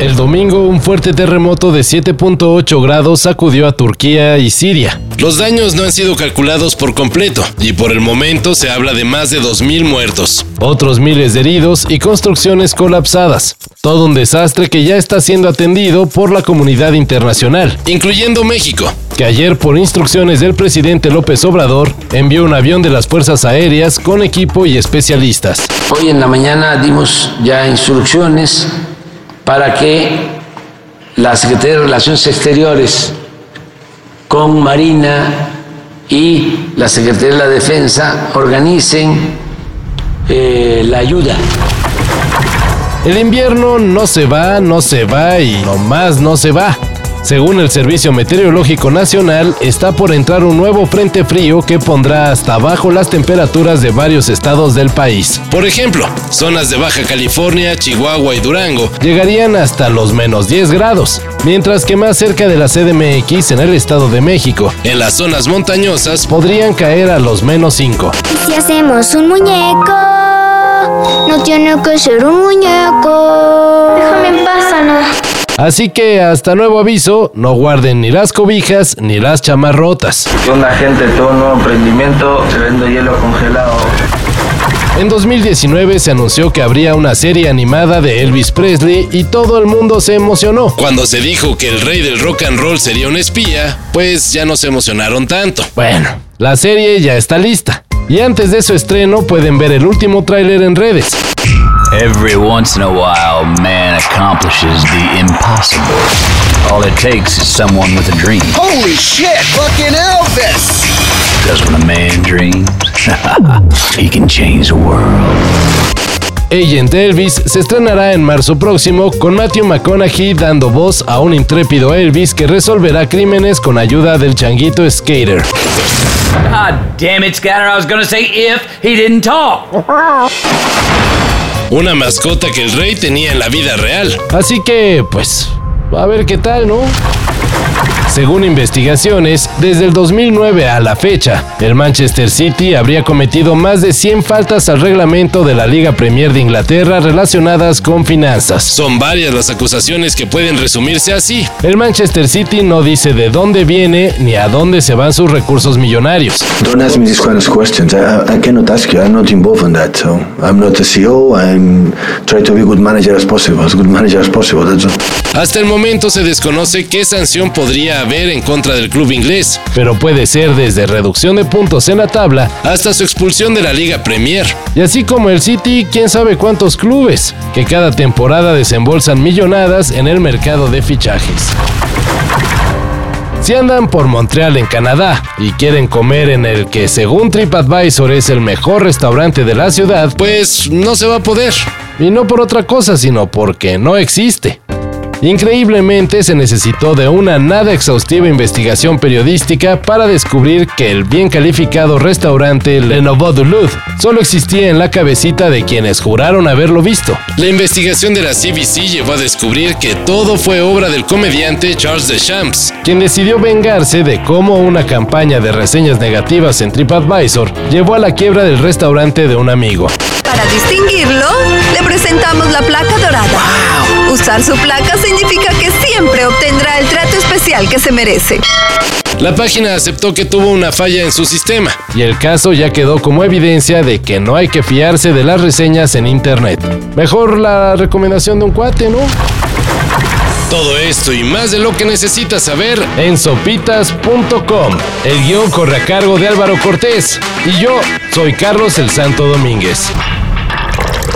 El domingo un fuerte terremoto de 7.8 grados sacudió a Turquía y Siria. Los daños no han sido calculados por completo y por el momento se habla de más de 2.000 muertos, otros miles de heridos y construcciones colapsadas. Todo un desastre que ya está siendo atendido por la comunidad internacional, incluyendo México, que ayer por instrucciones del presidente López Obrador envió un avión de las Fuerzas Aéreas con equipo y especialistas. Hoy en la mañana dimos ya instrucciones para que la Secretaría de Relaciones Exteriores con Marina y la Secretaría de la Defensa organicen eh, la ayuda. El invierno no se va, no se va y nomás no se va. Según el Servicio Meteorológico Nacional, está por entrar un nuevo frente frío que pondrá hasta abajo las temperaturas de varios estados del país. Por ejemplo, zonas de Baja California, Chihuahua y Durango llegarían hasta los menos 10 grados, mientras que más cerca de la CDMX en el Estado de México, en las zonas montañosas, podrían caer a los menos 5. Si hacemos un muñeco, no tiene que ser un muñeco. Déjame en paz, Ana. Así que hasta nuevo aviso, no guarden ni las cobijas ni las chamarrotas. Un agente de todo un nuevo emprendimiento, se vende hielo congelado. En 2019 se anunció que habría una serie animada de Elvis Presley y todo el mundo se emocionó. Cuando se dijo que el rey del rock and roll sería un espía, pues ya no se emocionaron tanto. Bueno, la serie ya está lista. Y antes de su estreno pueden ver el último tráiler en redes. Every once in a while, man accomplishes the impossible. All it takes is someone with a dream. Holy shit, fucking Elvis! Because when a man dreams, he can change the world. Agent Elvis se estrenará en marzo próximo con Matthew McConaughey dando voz a un intrépido Elvis que resolverá crímenes con ayuda del changuito Skater. Ah, damn it, Scatter. I was gonna say if he didn't talk. Una mascota que el rey tenía en la vida real. Así que, pues, a ver qué tal, ¿no? Según investigaciones, desde el 2009 a la fecha, el Manchester City habría cometido más de 100 faltas al reglamento de la Liga Premier de Inglaterra relacionadas con finanzas. Son varias las acusaciones que pueden resumirse así. El Manchester City no dice de dónde viene ni a dónde se van sus recursos millonarios. Don't ask me these kind of questions. I, I cannot ask you. I'm not involved in that. So I'm not the CEO. I'm trying to be a good manager as possible, as good manager as possible. That's all. Hasta el momento se desconoce qué sanción podría haber en contra del club inglés, pero puede ser desde reducción de puntos en la tabla hasta su expulsión de la Liga Premier. Y así como el City, quién sabe cuántos clubes, que cada temporada desembolsan millonadas en el mercado de fichajes. Si andan por Montreal en Canadá y quieren comer en el que según TripAdvisor es el mejor restaurante de la ciudad, pues no se va a poder. Y no por otra cosa, sino porque no existe. Increíblemente se necesitó de una nada exhaustiva investigación periodística para descubrir que el bien calificado restaurante Le Nouveau Duluth solo existía en la cabecita de quienes juraron haberlo visto. La investigación de la CBC llevó a descubrir que todo fue obra del comediante Charles Deschamps, quien decidió vengarse de cómo una campaña de reseñas negativas en TripAdvisor llevó a la quiebra del restaurante de un amigo. Para distinguirlo, le presentamos la placa dorada. Usar su placa significa que siempre obtendrá el trato especial que se merece. La página aceptó que tuvo una falla en su sistema y el caso ya quedó como evidencia de que no hay que fiarse de las reseñas en internet. Mejor la recomendación de un cuate, ¿no? Todo esto y más de lo que necesitas saber en sopitas.com. El guion corre a cargo de Álvaro Cortés y yo soy Carlos el Santo Domínguez.